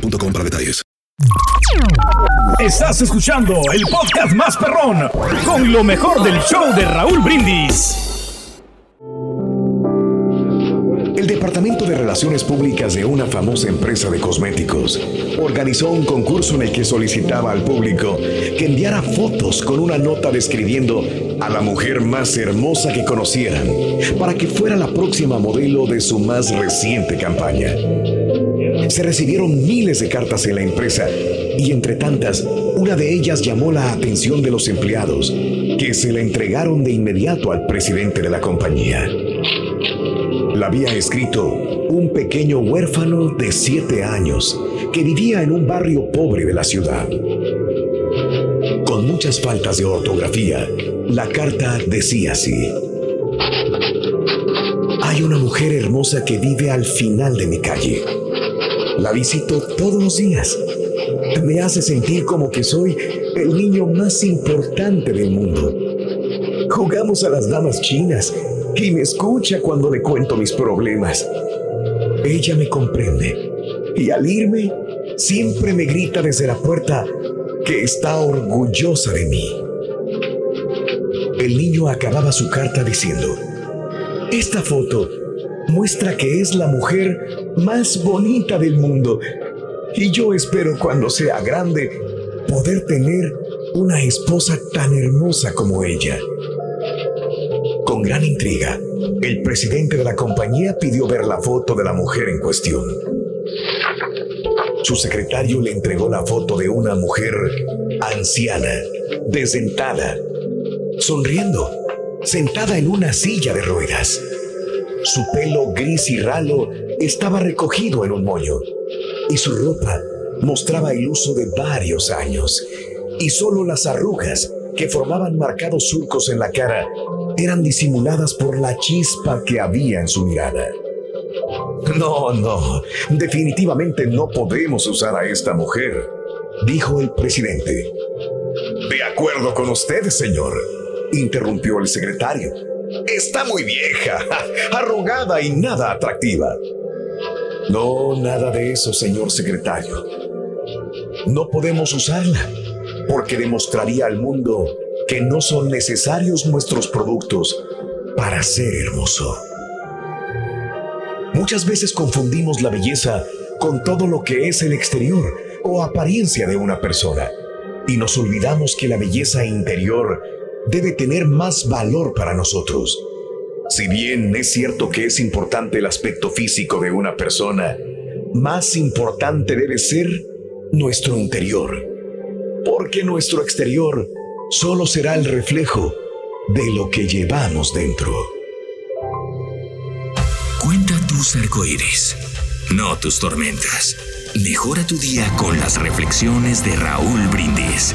para detalles. Estás escuchando el podcast más perrón con lo mejor del show de Raúl Brindis. El Departamento de Relaciones Públicas de una famosa empresa de cosméticos organizó un concurso en el que solicitaba al público que enviara fotos con una nota describiendo a la mujer más hermosa que conocieran para que fuera la próxima modelo de su más reciente campaña. Se recibieron miles de cartas en la empresa y entre tantas, una de ellas llamó la atención de los empleados, que se la entregaron de inmediato al presidente de la compañía. La había escrito un pequeño huérfano de siete años que vivía en un barrio pobre de la ciudad. Con muchas faltas de ortografía, la carta decía así. Hay una mujer hermosa que vive al final de mi calle. La visito todos los días. Me hace sentir como que soy el niño más importante del mundo. Jugamos a las damas chinas y me escucha cuando le cuento mis problemas. Ella me comprende y al irme siempre me grita desde la puerta que está orgullosa de mí. El niño acababa su carta diciendo, esta foto muestra que es la mujer más bonita del mundo. Y yo espero cuando sea grande poder tener una esposa tan hermosa como ella. Con gran intriga, el presidente de la compañía pidió ver la foto de la mujer en cuestión. Su secretario le entregó la foto de una mujer anciana, desentada, sonriendo, sentada en una silla de ruedas. Su pelo gris y ralo estaba recogido en un moño y su ropa mostraba el uso de varios años y solo las arrugas que formaban marcados surcos en la cara eran disimuladas por la chispa que había en su mirada. No, no, definitivamente no podemos usar a esta mujer, dijo el presidente. De acuerdo con usted, señor, interrumpió el secretario. Está muy vieja, arrugada y nada atractiva. No, nada de eso, señor secretario. No podemos usarla porque demostraría al mundo que no son necesarios nuestros productos para ser hermoso. Muchas veces confundimos la belleza con todo lo que es el exterior o apariencia de una persona y nos olvidamos que la belleza interior debe tener más valor para nosotros. Si bien es cierto que es importante el aspecto físico de una persona, más importante debe ser nuestro interior, porque nuestro exterior solo será el reflejo de lo que llevamos dentro. Cuenta tus arcoíris, no tus tormentas. Mejora tu día con las reflexiones de Raúl Brindis.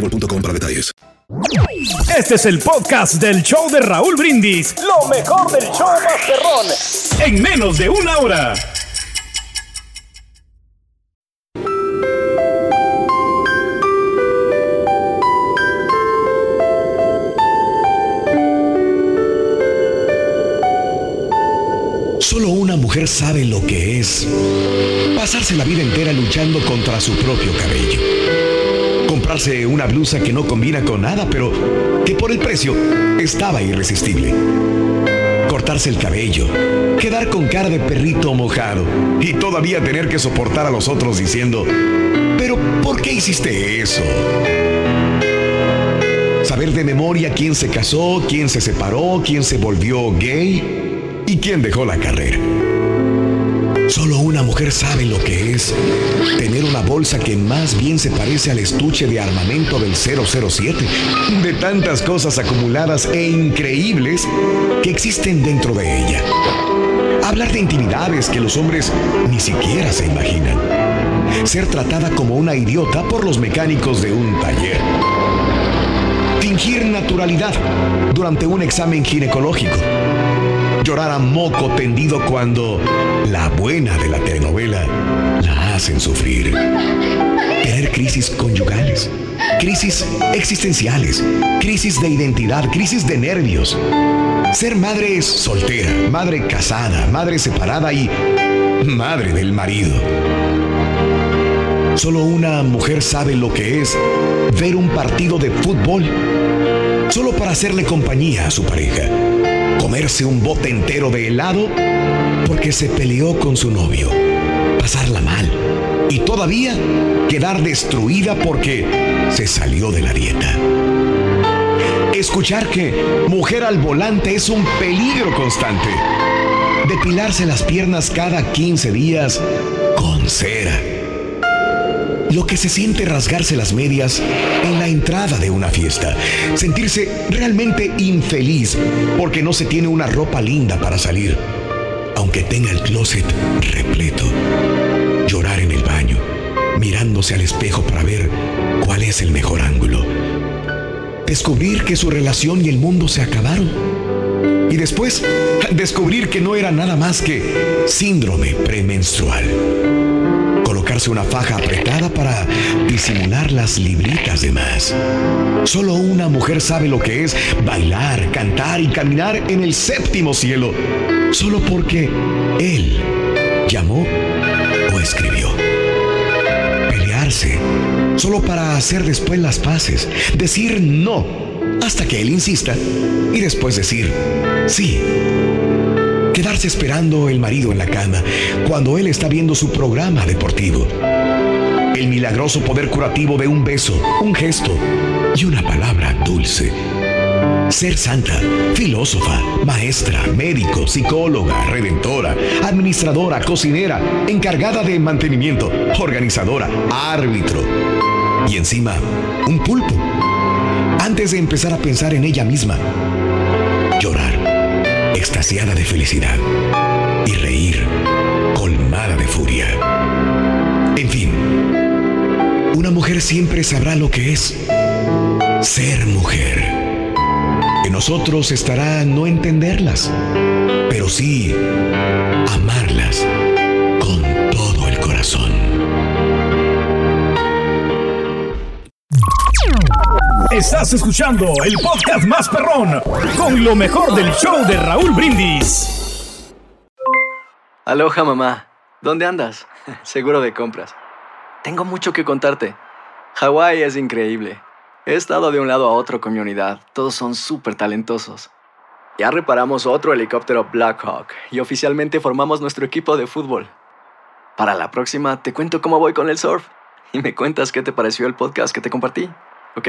boostmobile.com para detalles. Este es el podcast del show de Raúl Brindis. Lo mejor del show Masterrón. En menos de una hora. Solo una mujer sabe lo que es pasarse la vida entera luchando contra su propio cabello. Comprarse una blusa que no combina con nada, pero que por el precio estaba irresistible. Cortarse el cabello, quedar con cara de perrito mojado y todavía tener que soportar a los otros diciendo, pero ¿por qué hiciste eso? Saber de memoria quién se casó, quién se separó, quién se volvió gay y quién dejó la carrera. Solo una mujer sabe lo que es tener una bolsa que más bien se parece al estuche de armamento del 007, de tantas cosas acumuladas e increíbles que existen dentro de ella. Hablar de intimidades que los hombres ni siquiera se imaginan. Ser tratada como una idiota por los mecánicos de un taller. Fingir naturalidad durante un examen ginecológico llorar a moco tendido cuando la buena de la telenovela la hacen sufrir. Tener crisis conyugales, crisis existenciales, crisis de identidad, crisis de nervios. Ser madre soltera, madre casada, madre separada y madre del marido. Solo una mujer sabe lo que es ver un partido de fútbol solo para hacerle compañía a su pareja comerse un bote entero de helado porque se peleó con su novio, pasarla mal y todavía quedar destruida porque se salió de la dieta. Escuchar que mujer al volante es un peligro constante. Depilarse las piernas cada 15 días con cera lo que se siente rasgarse las medias en la entrada de una fiesta, sentirse realmente infeliz porque no se tiene una ropa linda para salir, aunque tenga el closet repleto, llorar en el baño, mirándose al espejo para ver cuál es el mejor ángulo, descubrir que su relación y el mundo se acabaron. Y después, descubrir que no era nada más que síndrome premenstrual una faja apretada para disimular las libritas de más. Solo una mujer sabe lo que es bailar, cantar y caminar en el séptimo cielo, solo porque él llamó o escribió. Pelearse, solo para hacer después las paces, decir no hasta que él insista y después decir sí quedarse esperando el marido en la cama cuando él está viendo su programa deportivo. El milagroso poder curativo de un beso, un gesto y una palabra dulce. Ser santa, filósofa, maestra, médico, psicóloga, redentora, administradora, cocinera, encargada de mantenimiento, organizadora, árbitro. Y encima, un pulpo. Antes de empezar a pensar en ella misma, llorar extasiada de felicidad y reír colmada de furia. En fin, una mujer siempre sabrá lo que es ser mujer. En nosotros estará no entenderlas, pero sí amarlas con todo el corazón. Estás escuchando el podcast más perrón con lo mejor del show de Raúl Brindis. Aloha mamá, ¿dónde andas? Seguro de compras. Tengo mucho que contarte. Hawái es increíble. He estado de un lado a otro con mi unidad. Todos son súper talentosos. Ya reparamos otro helicóptero Blackhawk y oficialmente formamos nuestro equipo de fútbol. Para la próxima te cuento cómo voy con el surf y me cuentas qué te pareció el podcast que te compartí. ¿ok?